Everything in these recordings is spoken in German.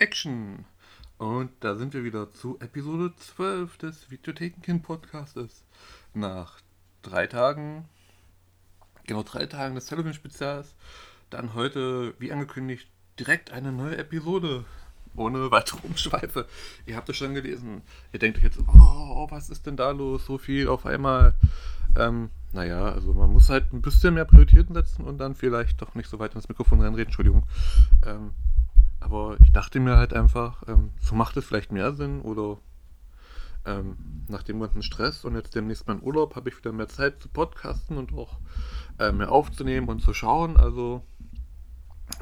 Action. Und da sind wir wieder zu Episode 12 des Videothekenkind Podcastes. Nach drei Tagen, genau drei Tagen des Halloween-Spezials, dann heute, wie angekündigt, direkt eine neue Episode. Ohne weitere Umschweife. Ihr habt es schon gelesen. Ihr denkt euch jetzt, oh, was ist denn da los? So viel auf einmal. Ähm, naja, also man muss halt ein bisschen mehr Prioritäten setzen und dann vielleicht doch nicht so weit ins Mikrofon reinreden. Entschuldigung. Ähm, aber ich dachte mir halt einfach, ähm, so macht es vielleicht mehr Sinn oder ähm, nach dem ganzen Stress und jetzt demnächst mein Urlaub habe ich wieder mehr Zeit zu podcasten und auch äh, mehr aufzunehmen und zu schauen. Also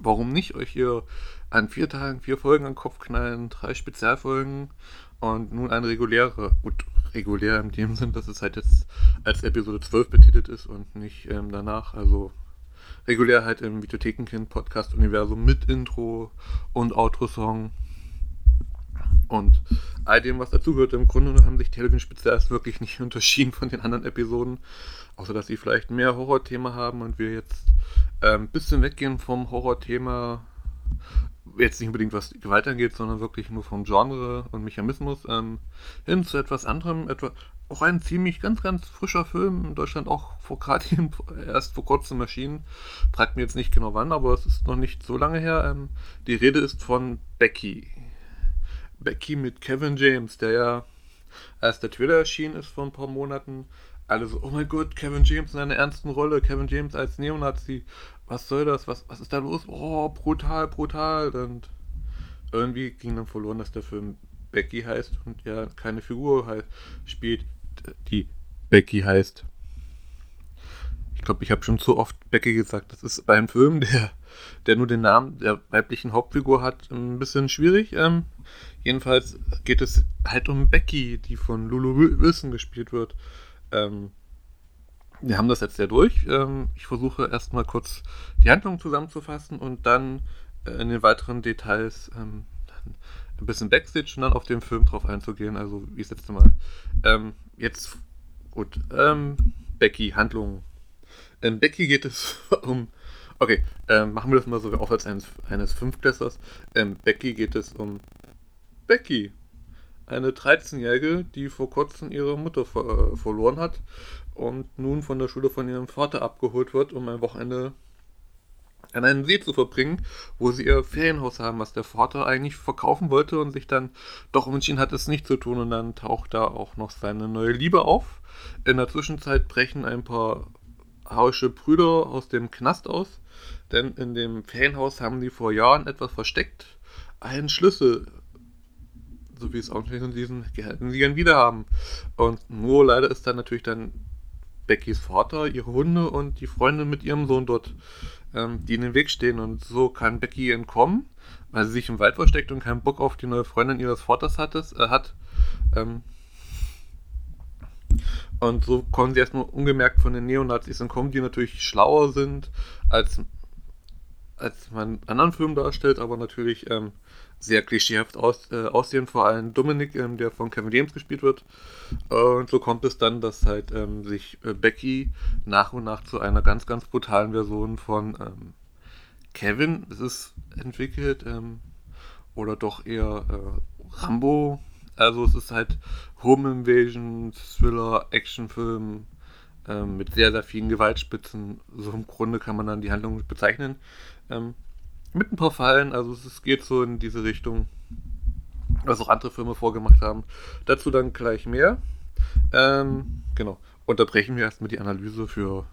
warum nicht euch hier an vier Tagen vier Folgen an den Kopf knallen, drei Spezialfolgen und nun eine reguläre, gut, regulär in dem Sinn, dass es halt jetzt als Episode 12 betitelt ist und nicht ähm, danach. Also regulär halt im Videothekenkind-Podcast-Universum mit Intro und Outro-Song und all dem, was dazugehört. Im Grunde haben sich Television Spezials wirklich nicht unterschieden von den anderen Episoden, außer dass sie vielleicht mehr Horrorthema haben und wir jetzt äh, ein bisschen weggehen vom Horrorthema jetzt nicht unbedingt was Gewalt angeht, sondern wirklich nur vom Genre und Mechanismus ähm, hin zu etwas anderem. Etwa, auch ein ziemlich ganz, ganz frischer Film in Deutschland, auch vor gerade erst vor kurzem erschienen. Fragt mir jetzt nicht genau wann, aber es ist noch nicht so lange her. Ähm, die Rede ist von Becky. Becky mit Kevin James, der ja als der Trailer erschienen ist vor ein paar Monaten, alle so, oh mein Gott, Kevin James in einer ernsten Rolle, Kevin James als Neonazi, was soll das, was, was ist da los? Oh, brutal, brutal. Und irgendwie ging dann verloren, dass der Film Becky heißt und ja keine Figur halt spielt, die Becky heißt. Ich glaube, ich habe schon zu oft Becky gesagt. Das ist bei einem Film, der, der nur den Namen der weiblichen Hauptfigur hat, ein bisschen schwierig. Ähm, jedenfalls geht es halt um Becky, die von Lulu Wilson gespielt wird. Ähm, wir haben das jetzt ja durch. Ähm, ich versuche erstmal kurz die Handlung zusammenzufassen und dann äh, in den weiteren Details ähm, ein bisschen Backstage und dann auf den Film drauf einzugehen. Also wie das letzte Mal. Ähm, jetzt gut. Ähm, Becky, Handlung. Becky geht es um. Okay, ähm, machen wir das mal so auch als eines, eines Fünftklässlers. In Becky geht es um Becky. Eine 13-Jährige, die vor kurzem ihre Mutter ver äh, verloren hat und nun von der Schule von ihrem Vater abgeholt wird, um ein Wochenende an einen See zu verbringen, wo sie ihr Ferienhaus haben, was der Vater eigentlich verkaufen wollte und sich dann doch entschieden hat, es nicht zu tun. Und dann taucht da auch noch seine neue Liebe auf. In der Zwischenzeit brechen ein paar hausche Brüder aus dem Knast aus, denn in dem Ferienhaus haben sie vor Jahren etwas versteckt. Einen Schlüssel, so wie es auch in diesen gehaltenen Siegern wieder haben. Und nur leider ist dann natürlich dann Beckys Vater, ihre Hunde und die Freundin mit ihrem Sohn dort, ähm, die in den Weg stehen. Und so kann Becky entkommen, weil sie sich im Wald versteckt und keinen Bock auf die neue Freundin ihres Vaters hat. Es, äh, hat. Ähm, und so kommen sie erstmal ungemerkt von den Neonazis entkommen, die natürlich schlauer sind, als, als man in anderen Filmen darstellt, aber natürlich ähm, sehr klischeehaft aus, äh, aussehen, vor allem Dominik, ähm, der von Kevin James gespielt wird. und so kommt es dann, dass halt ähm, sich äh, Becky nach und nach zu einer ganz, ganz brutalen Version von ähm, Kevin es ist entwickelt. Ähm, oder doch eher äh, Rambo. Also es ist halt Home Invasion, Thriller, Actionfilm ähm, mit sehr, sehr vielen Gewaltspitzen. So im Grunde kann man dann die Handlung bezeichnen. Mit ein paar Fallen, also es geht so in diese Richtung, was auch andere Filme vorgemacht haben. Dazu dann gleich mehr. Ähm, genau. Unterbrechen wir erstmal die Analyse für,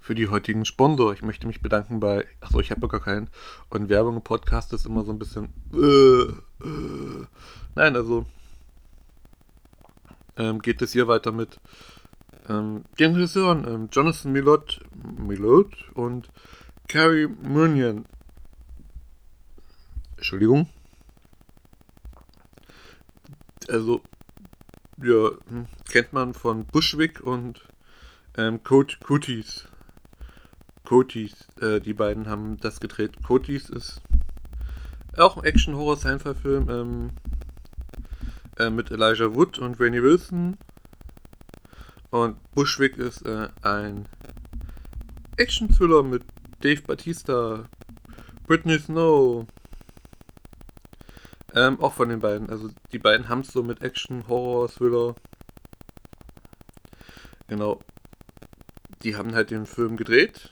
für die heutigen Sponsor. Ich möchte mich bedanken bei, achso, ich habe gar keinen. Und Werbung im Podcast ist immer so ein bisschen. Äh, äh. Nein, also ähm, geht es hier weiter mit ähm, den Regisseuren ähm, Jonathan Millot, Millot und Carrie Munion. Entschuldigung. Also, ja, hm, kennt man von Bushwick und ähm, Code Cooties. Coties, äh, die beiden haben das gedreht. Coties ist auch ein Action-Horror-Sci-Fi-Film ähm, äh, mit Elijah Wood und Rainy Wilson. Und Bushwick ist äh, ein Action-Thriller mit Dave Batista, Britney Snow, Ähm, auch von den beiden. Also die beiden haben es so mit Action, Horror, Thriller. Genau. Die haben halt den Film gedreht.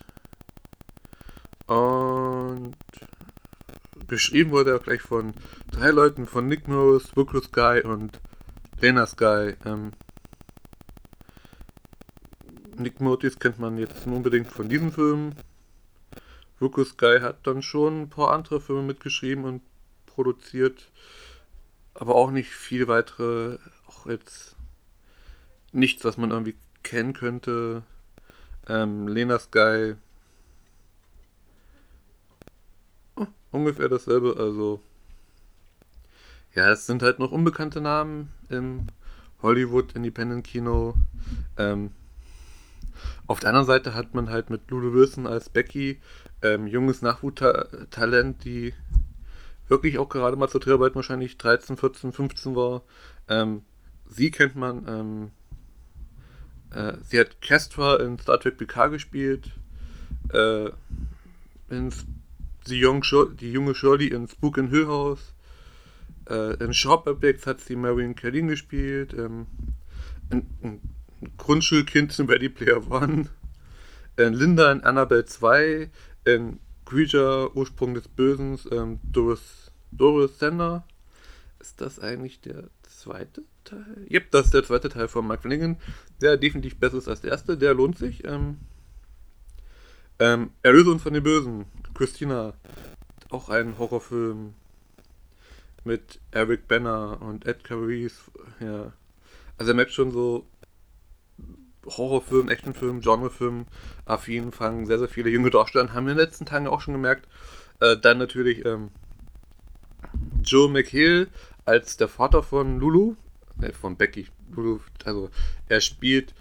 Und geschrieben wurde er gleich von drei Leuten, von Nick Norris, Booker Sky und Lena Sky. Ähm, Nick Motis kennt man jetzt unbedingt von diesem Film. Booker Sky hat dann schon ein paar andere Filme mitgeschrieben und produziert, aber auch nicht viel weitere, auch jetzt nichts, was man irgendwie kennen könnte. Ähm, Lena Sky ungefähr dasselbe. Also, ja, es sind halt noch unbekannte Namen im Hollywood Independent Kino. Ähm, auf der anderen Seite hat man halt mit Lulu Wilson als Becky ähm, junges Nachwuchstalent, die wirklich auch gerade mal zur Dreharbeit wahrscheinlich 13, 14, 15 war. Ähm, sie kennt man. Ähm, äh, sie hat Kestra in Star Trek PK gespielt. Äh, in die, Young die junge Shirley in Spook in Hill House. Äh, in Shop Objects hat sie Marion Kellin gespielt. Ähm, ein, ein, Grundschulkind in Ready Player One. In Linda in Annabelle 2. In Creature, Ursprung des Bösen. Ähm, Doris, Doris Sender. Ist das eigentlich der zweite Teil? Yep, das ist der zweite Teil von Mike Flanagan. Der definitiv besser ist als der erste. Der lohnt sich. Ähm, ähm, Erlöse uns von den Bösen. Christina, auch ein Horrorfilm mit Eric Banner und Ed Reese. Ja. Also er merkt schon so Horrorfilm, Actionfilm, Genrefilm affin, fangen sehr, sehr viele junge Darsteller haben wir in den letzten Tagen auch schon gemerkt. Äh, dann natürlich ähm, Joe McHale als der Vater von Lulu, äh, von Becky. Lulu, also er spielt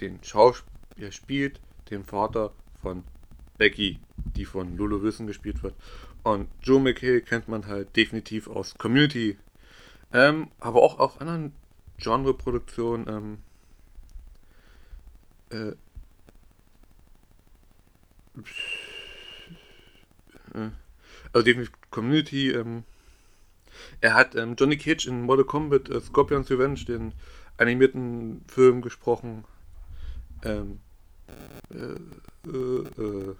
den Schauspieler, er spielt den Vater von Becky, die von Lulu Wilson gespielt wird. Und Joe McHale kennt man halt definitiv aus Community. Ähm, aber auch aus anderen Genre-Produktionen. Ähm, äh, äh, also definitiv Community. Ähm, er hat ähm, Johnny Cage in Mortal Kombat äh, Scorpion's Revenge, den animierten Film, gesprochen. Ähm, äh, äh, äh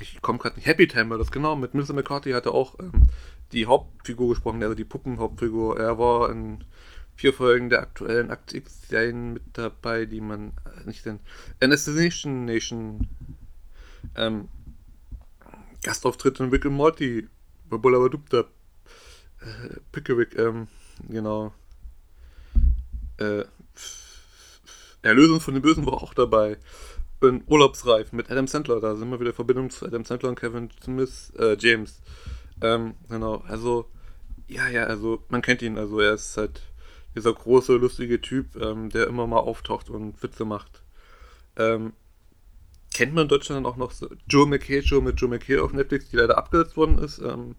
ich komme gerade nicht, Happy Time war das genau, mit Mr. McCarthy hat er auch ähm, die Hauptfigur gesprochen, also die Puppenhauptfigur. Er war in vier Folgen der aktuellen Akt X-Serien mit dabei, die man äh, nicht denn. Assassination Nation. Ähm, Gastauftritt in Rick and Morty. Babulabadubda. Äh, Pickerick, ähm, genau. Äh, Erlösung von den Bösen war auch dabei bin urlaubsreif mit Adam Sandler. Da sind wir wieder in Verbindung zu Adam Sandler und Kevin Smith, äh, James. Ähm, genau, also, ja, ja, also, man kennt ihn. Also, er ist halt dieser große, lustige Typ, ähm, der immer mal auftaucht und Witze macht. Ähm, kennt man in Deutschland auch noch so Joe McHale Show mit Joe McHale auf Netflix, die leider abgesetzt worden ist. Ähm,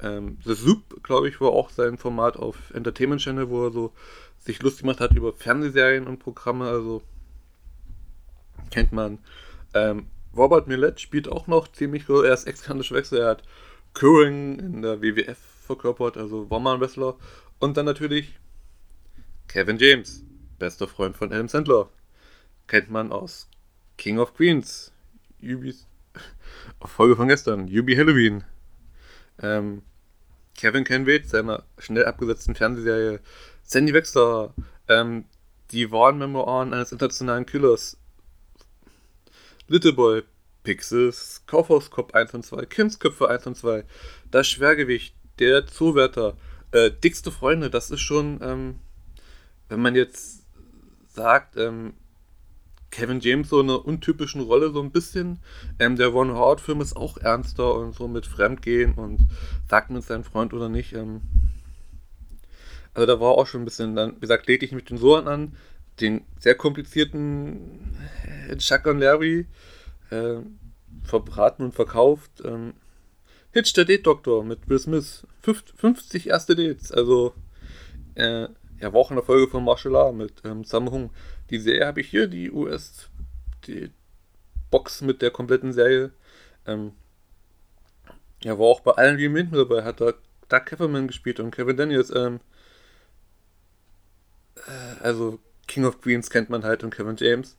ähm, The Soup, glaube ich, war auch sein Format auf Entertainment Channel, wo er so sich lustig gemacht hat über Fernsehserien und Programme. Also kennt man. Ähm, Robert Millett spielt auch noch ziemlich gut. Er ist ex-kanadischer Wechsel. Er hat Curring in der WWF verkörpert, also war mal ein Wrestler. Und dann natürlich Kevin James, bester Freund von Adam Sandler. Kennt man aus King of Queens. Ubis, Folge von gestern, Ubi Halloween. Ähm, Kevin Kenwade, seiner schnell abgesetzten Fernsehserie Sandy Wexler, ähm, die wahren Memoiren eines internationalen Killers Little Boy, Pixels, Kaufhauskopf 1 und 2, Kindsköpfe 1 und 2, das Schwergewicht, der Zuwärter, äh, dickste Freunde, das ist schon, ähm, wenn man jetzt sagt, ähm, Kevin James so eine untypischen Rolle so ein bisschen. Ähm, der Ron Howard Film ist auch ernster und so mit Fremdgehen und sagt mit seinem Freund oder nicht. Ähm, also da war auch schon ein bisschen, dann, wie gesagt, lege ich mich den Sohn an, den sehr komplizierten Chuck und Larry äh, verbraten und verkauft. Ähm, Hitch der Date Doktor mit Will Smith. 50 erste Dates. Also, äh, ja, war auch in der Folge von Martial Law mit ähm, Samhung. Die Serie habe ich hier, die US, die Box mit der kompletten Serie. Ähm, ja, war auch bei allen Remake mit dabei. Hat da Doug Hefferman gespielt und Kevin Daniels. Ähm, äh, also King of Queens kennt man halt und Kevin James.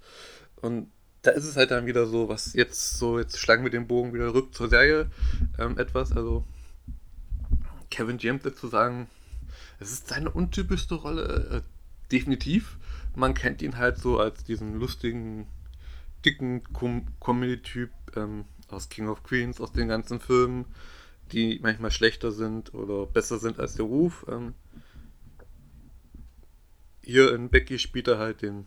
Und da ist es halt dann wieder so, was jetzt so, jetzt schlagen wir den Bogen wieder rück zur Serie ähm, etwas. Also Kevin James dazu sagen, es ist seine untypischste Rolle, äh, definitiv. Man kennt ihn halt so als diesen lustigen, dicken Com Comedy-Typ ähm, aus King of Queens, aus den ganzen Filmen, die manchmal schlechter sind oder besser sind als der Ruf. Ähm, hier in Becky spielt er halt den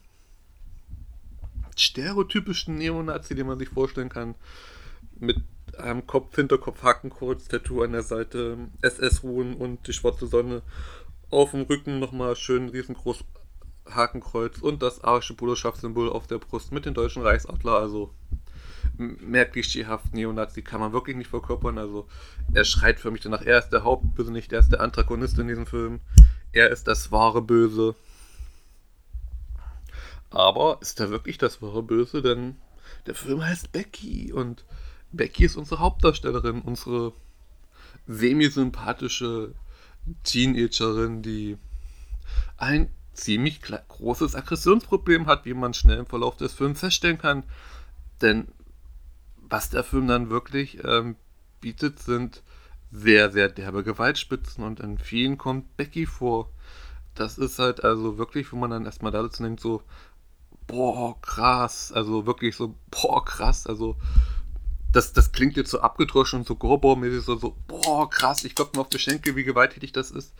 stereotypischen Neonazi, den man sich vorstellen kann, mit einem Kopf, Hinterkopf, Hakenkreuz, Tattoo an der Seite, SS-Ruhen und die schwarze Sonne. Auf dem Rücken nochmal schön riesengroß Hakenkreuz und das arische Bruderschaftssymbol auf der Brust mit dem deutschen Reichsadler. Also mehr klischeehaft Neonazi kann man wirklich nicht verkörpern. Also er schreit für mich danach, er ist der Hauptböse, nicht er ist der Antagonist in diesem Film. Er ist das wahre Böse. Aber ist er wirklich das wahre Böse? Denn der Film heißt Becky und Becky ist unsere Hauptdarstellerin, unsere semi-sympathische Teenagerin, die ein ziemlich großes Aggressionsproblem hat, wie man schnell im Verlauf des Films feststellen kann. Denn was der Film dann wirklich ähm, bietet, sind sehr, sehr derbe Gewaltspitzen und in vielen kommt Becky vor. Das ist halt also wirklich, wo man dann erstmal da sitzt und denkt so, boah, krass, also wirklich so, boah, krass, also das, das klingt jetzt so abgedroschen und so Gorbau-mäßig, so, so, boah, krass, ich glaube mir auf Geschenke, wie gewalttätig das ist.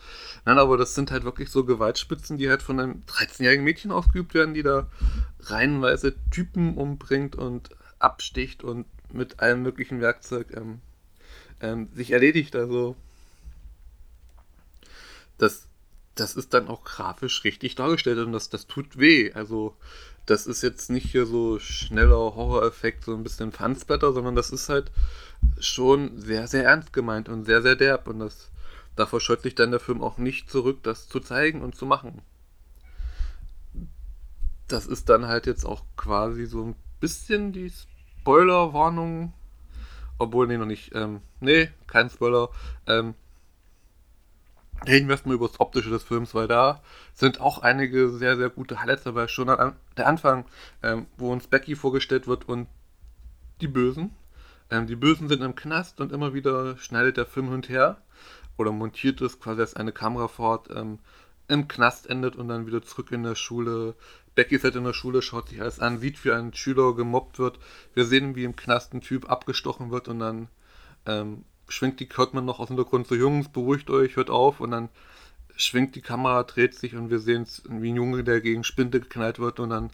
Nein, aber das sind halt wirklich so Gewaltspitzen, die halt von einem 13-jährigen Mädchen ausgeübt werden, die da reihenweise Typen umbringt und absticht und mit allem möglichen Werkzeug ähm, ähm, sich erledigt. Also das, das ist dann auch grafisch richtig dargestellt und das, das tut weh. Also das ist jetzt nicht hier so schneller Horror-Effekt, so ein bisschen Fansblätter, sondern das ist halt schon sehr, sehr ernst gemeint und sehr, sehr derb. Und das, davor scheut sich dann der Film auch nicht zurück, das zu zeigen und zu machen. Das ist dann halt jetzt auch quasi so ein bisschen die Spoiler-Warnung. Obwohl, nee, noch nicht. Ähm, nee, kein Spoiler. Ähm, reden wir erstmal über das Optische des Films, weil da sind auch einige sehr, sehr gute Highlights dabei. Schon an der Anfang, ähm, wo uns Becky vorgestellt wird und die Bösen. Ähm, die Bösen sind im Knast und immer wieder schneidet der Film hin und her oder montiert es quasi als eine Kamerafahrt ähm, im Knast endet und dann wieder zurück in der Schule. Becky ist halt in der Schule, schaut sich alles an, sieht, wie ein Schüler gemobbt wird. Wir sehen, wie im Knast ein Typ abgestochen wird und dann ähm, schwingt die, hört man noch aus dem Hintergrund so, Jungs, beruhigt euch, hört auf. Und dann schwingt die Kamera, dreht sich und wir sehen wie ein Junge, der gegen Spinde geknallt wird. Und dann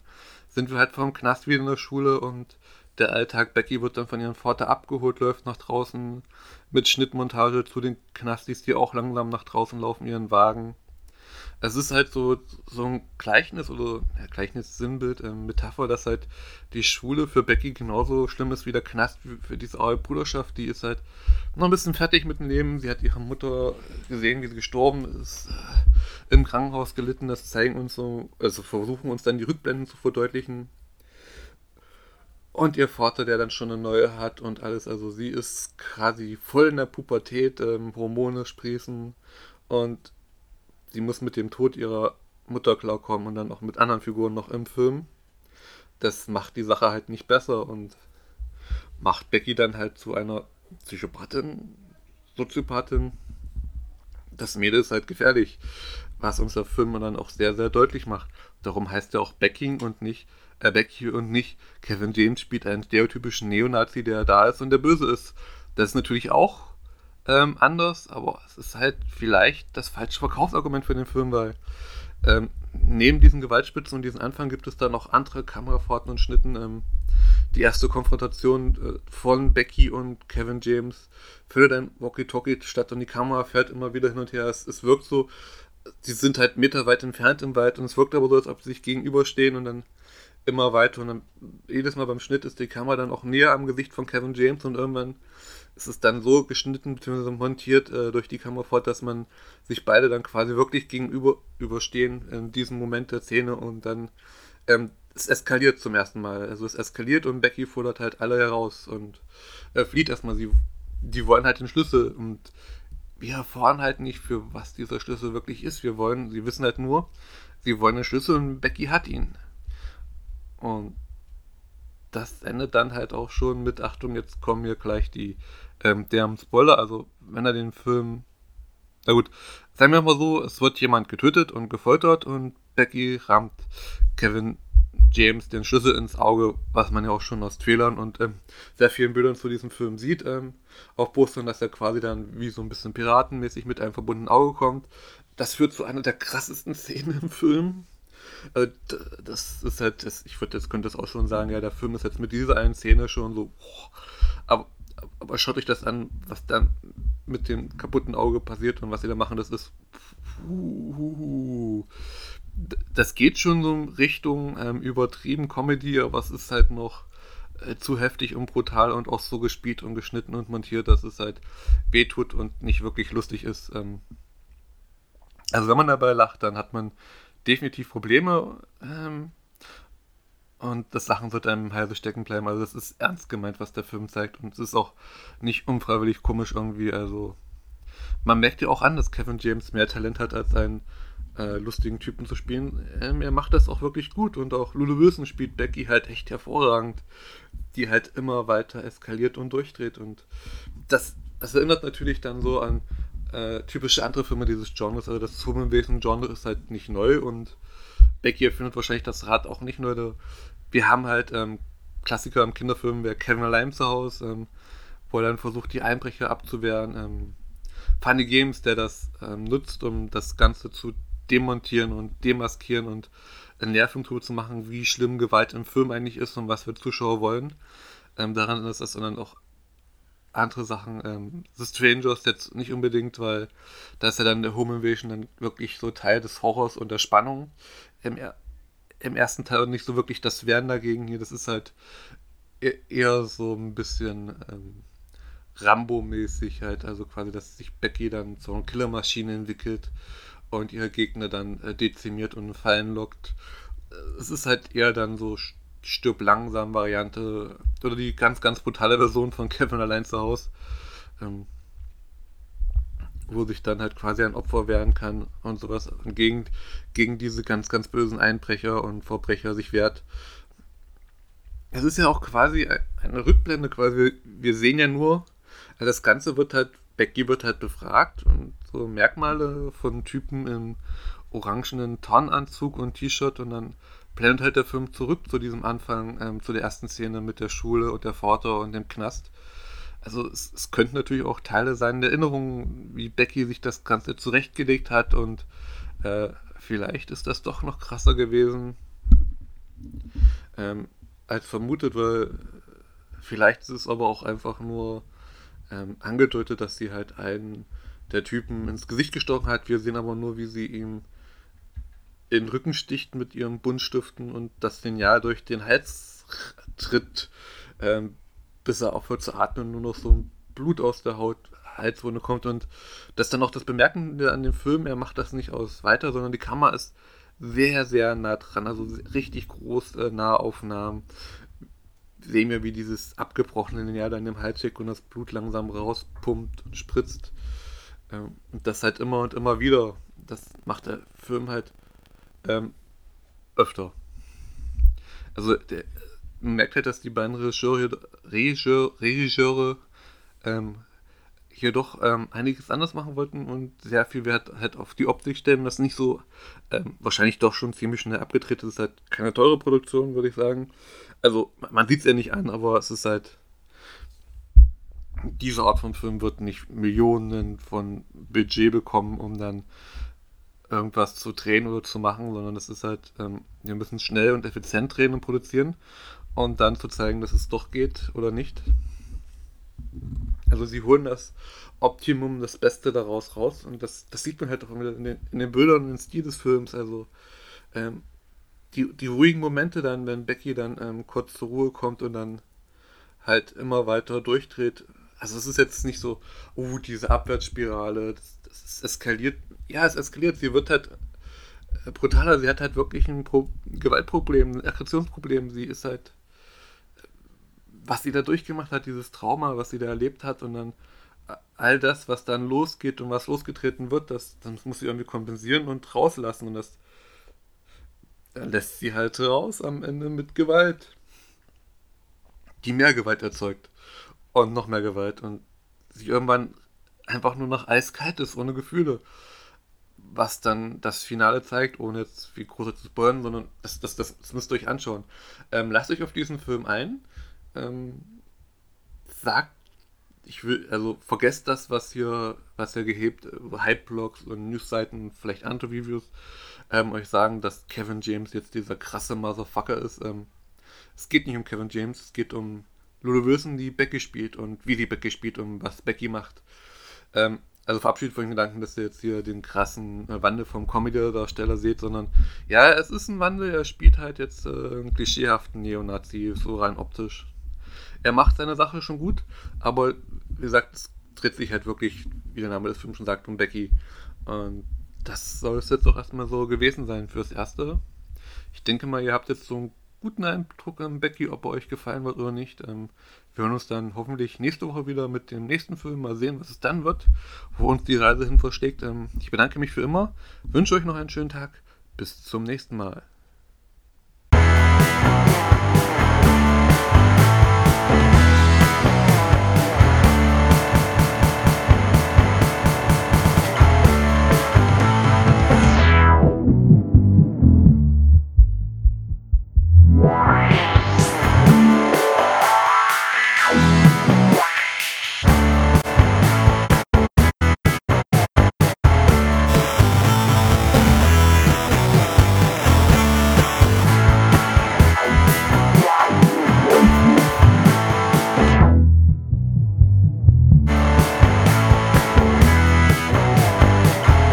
sind wir halt vom Knast wieder in der Schule und der Alltag, Becky wird dann von ihrem Vater abgeholt, läuft nach draußen mit Schnittmontage zu den Knastis, die auch langsam nach draußen laufen, ihren Wagen es ist halt so, so ein Gleichnis oder ja, Gleichnis, Sinnbild, äh, Metapher, dass halt die Schule für Becky genauso schlimm ist wie der Knast für diese aue Bruderschaft. Die ist halt noch ein bisschen fertig mit dem Leben. Sie hat ihre Mutter gesehen, wie sie gestorben ist, äh, im Krankenhaus gelitten. Das zeigen uns so, also versuchen uns dann die Rückblenden zu verdeutlichen. Und ihr Vater, der dann schon eine neue hat und alles. Also sie ist quasi voll in der Pubertät, ähm, Hormone sprießen und sie muss mit dem Tod ihrer Mutter klarkommen und dann auch mit anderen Figuren noch im Film. Das macht die Sache halt nicht besser und macht Becky dann halt zu einer Psychopathin, Soziopathin. Das Mädel ist halt gefährlich, was uns der Film dann auch sehr, sehr deutlich macht. Darum heißt er auch Becky und nicht äh, Becky und nicht Kevin James spielt einen stereotypischen Neonazi, der da ist und der böse ist. Das ist natürlich auch ähm, anders, aber es ist halt vielleicht das falsche Verkaufsargument für den Film, weil ähm, neben diesen Gewaltspitzen und diesem Anfang gibt es da noch andere Kamerafahrten und Schnitten. Ähm, die erste Konfrontation äh, von Becky und Kevin James findet ein Walkie-Talkie statt und die Kamera fährt immer wieder hin und her. Es, es wirkt so, sie sind halt meterweit entfernt im Wald und es wirkt aber so, als ob sie sich gegenüberstehen und dann immer weiter und dann jedes Mal beim Schnitt ist die Kamera dann auch näher am Gesicht von Kevin James und irgendwann ist es dann so geschnitten bzw. montiert äh, durch die Kamera fort, dass man sich beide dann quasi wirklich gegenüber überstehen in diesem Moment der Szene und dann ähm, es eskaliert zum ersten Mal. Also es eskaliert und Becky fordert halt alle heraus und äh, flieht erstmal. Sie, die wollen halt den Schlüssel und wir erfahren halt nicht, für was dieser Schlüssel wirklich ist. Wir wollen, sie wissen halt nur, sie wollen einen Schlüssel und Becky hat ihn. Und das endet dann halt auch schon mit, Achtung, jetzt kommen hier gleich die ähm, derben Spoiler. Also, wenn er den Film. Na gut, sagen wir mal so, es wird jemand getötet und gefoltert und Becky rammt Kevin James den Schlüssel ins Auge, was man ja auch schon aus Trailern und ähm, sehr vielen Bildern zu diesem Film sieht. Ähm, auf Postern, dass er quasi dann wie so ein bisschen piratenmäßig mit einem verbundenen Auge kommt. Das führt zu einer der krassesten Szenen im Film. Also, das ist halt, das, ich würde jetzt könnte das auch schon sagen, ja, der Film ist jetzt mit dieser einen Szene schon so, boah, aber, aber schaut euch das an, was dann mit dem kaputten Auge passiert und was sie da machen, das ist, das geht schon so in Richtung ähm, übertrieben Comedy, aber es ist halt noch äh, zu heftig und brutal und auch so gespielt und geschnitten und montiert, dass es halt wehtut und nicht wirklich lustig ist. Ähm also wenn man dabei lacht, dann hat man definitiv Probleme ähm und das Lachen wird einem im Halse stecken bleiben. Also das ist ernst gemeint, was der Film zeigt und es ist auch nicht unfreiwillig komisch irgendwie. Also man merkt ja auch an, dass Kevin James mehr Talent hat als ein äh, lustigen Typen zu spielen. Ähm, er macht das auch wirklich gut und auch Lulu Wilson spielt Becky halt echt hervorragend, die halt immer weiter eskaliert und durchdreht und das, das erinnert natürlich dann so an äh, typische andere Filme dieses Genres, also das Zungenwesen-Genre ist halt nicht neu und Becky erfindet wahrscheinlich das Rad auch nicht neu. Wir haben halt ähm, Klassiker im Kinderfilm, wer Kevin allein zu Hause, ähm, wo er dann versucht, die Einbrecher abzuwehren. Ähm, Funny Games, der das ähm, nutzt, um das Ganze zu demontieren und demaskieren und ein Nerventool zu machen, wie schlimm Gewalt im Film eigentlich ist und was wir Zuschauer wollen. Ähm, daran ist das, sondern auch andere Sachen. Ähm, The Strangers jetzt nicht unbedingt, weil da ist ja dann der Home Invasion dann wirklich so Teil des Horrors und der Spannung im, im ersten Teil nicht so wirklich das Werden dagegen hier. Das ist halt e-, eher so ein bisschen ähm, Rambo-mäßig halt, also quasi, dass sich Becky dann so eine Killermaschine entwickelt und ihre Gegner dann äh, dezimiert und fallen lockt. Äh, es ist halt eher dann so stirb langsam Variante oder die ganz, ganz brutale Version von Kevin allein zu Hause, ähm, wo sich dann halt quasi ein Opfer wehren kann und sowas und gegen, gegen diese ganz, ganz bösen Einbrecher und Verbrecher sich wehrt. Es ist ja auch quasi eine Rückblende, quasi, wir sehen ja nur, also das Ganze wird halt, Becky wird halt befragt und so Merkmale von Typen im orangenen Tarnanzug und T-Shirt und dann blendet halt der Film zurück zu diesem Anfang, ähm, zu der ersten Szene mit der Schule und der Vater und dem Knast. Also es, es könnten natürlich auch Teile sein der Erinnerungen, wie Becky sich das Ganze zurechtgelegt hat und äh, vielleicht ist das doch noch krasser gewesen ähm, als vermutet, weil vielleicht ist es aber auch einfach nur ähm, angedeutet, dass sie halt einen der Typen ins Gesicht gestochen hat. Wir sehen aber nur, wie sie ihm in den Rücken sticht mit ihren Buntstiften und das Signal durch den Hals tritt, ähm, bis er aufhört zu atmen nur noch so ein Blut aus der Haut, Halswunde kommt. Und das ist dann auch das Bemerkende an dem Film, er macht das nicht aus weiter, sondern die Kamera ist sehr, sehr nah dran, also richtig große Nahaufnahmen. Sehen wir, wie dieses abgebrochene Lineal dann im Hals steckt und das Blut langsam rauspumpt und spritzt. Ähm, und das halt immer und immer wieder. Das macht der Film halt ähm, öfter. Also der, man merkt halt, dass die beiden Regisseure, Regisseure, Regisseure ähm, hier doch ähm, einiges anders machen wollten und sehr viel Wert halt auf die Optik stellen, das nicht so ähm, wahrscheinlich doch schon ziemlich schnell abgedreht ist. Es ist halt keine teure Produktion, würde ich sagen. Also man sieht es ja nicht an, aber es ist halt diese Art von Film wird nicht Millionen von Budget bekommen, um dann irgendwas zu drehen oder zu machen, sondern es ist halt, ähm, wir müssen schnell und effizient drehen und produzieren und dann zu zeigen, dass es doch geht oder nicht. Also sie holen das Optimum, das Beste daraus raus und das, das sieht man halt auch in den, in den Bildern und im Stil des Films. Also ähm, die, die ruhigen Momente dann, wenn Becky dann ähm, kurz zur Ruhe kommt und dann halt immer weiter durchdreht. Also es ist jetzt nicht so, oh, diese Abwärtsspirale, das, das eskaliert ja, es eskaliert. Sie wird halt äh, brutaler. Sie hat halt wirklich ein Pro Gewaltproblem, ein Aggressionsproblem. Sie ist halt, was sie da durchgemacht hat, dieses Trauma, was sie da erlebt hat und dann all das, was dann losgeht und was losgetreten wird, das, das muss sie irgendwie kompensieren und rauslassen. Und das lässt sie halt raus am Ende mit Gewalt. Die mehr Gewalt erzeugt. Und noch mehr Gewalt. Und sie irgendwann einfach nur noch eiskalt ist, ohne Gefühle. Was dann das Finale zeigt, ohne jetzt wie groß zu spoilern, sondern das, das, das, das, müsst ihr euch anschauen. Ähm, lasst euch auf diesen Film ein. Ähm, sagt, ich will, also vergesst das, was hier, was ihr gehebt, äh, Hype-Blogs und Newsseiten, vielleicht andere Reviews, ähm, euch sagen, dass Kevin James jetzt dieser krasse Motherfucker ist. Ähm, es geht nicht um Kevin James, es geht um Lulu Wilson, die Becky spielt und wie die Becky spielt und was Becky macht. Ähm, also verabschiedet von den Gedanken, dass ihr jetzt hier den krassen äh, Wandel vom Comedy-Darsteller seht, sondern ja, es ist ein Wandel, er spielt halt jetzt äh, einen klischeehaften Neonazi, so rein optisch. Er macht seine Sache schon gut, aber wie gesagt, es dreht sich halt wirklich, wie der Name des Films schon sagt, um Becky. Und das soll es jetzt auch erstmal so gewesen sein fürs Erste. Ich denke mal, ihr habt jetzt so einen guten Eindruck an Becky, ob er euch gefallen wird oder nicht. Ähm, wir hören uns dann hoffentlich nächste Woche wieder mit dem nächsten Film. Mal sehen, was es dann wird, wo uns die Reise hin versteckt. Ähm, ich bedanke mich für immer, wünsche euch noch einen schönen Tag. Bis zum nächsten Mal.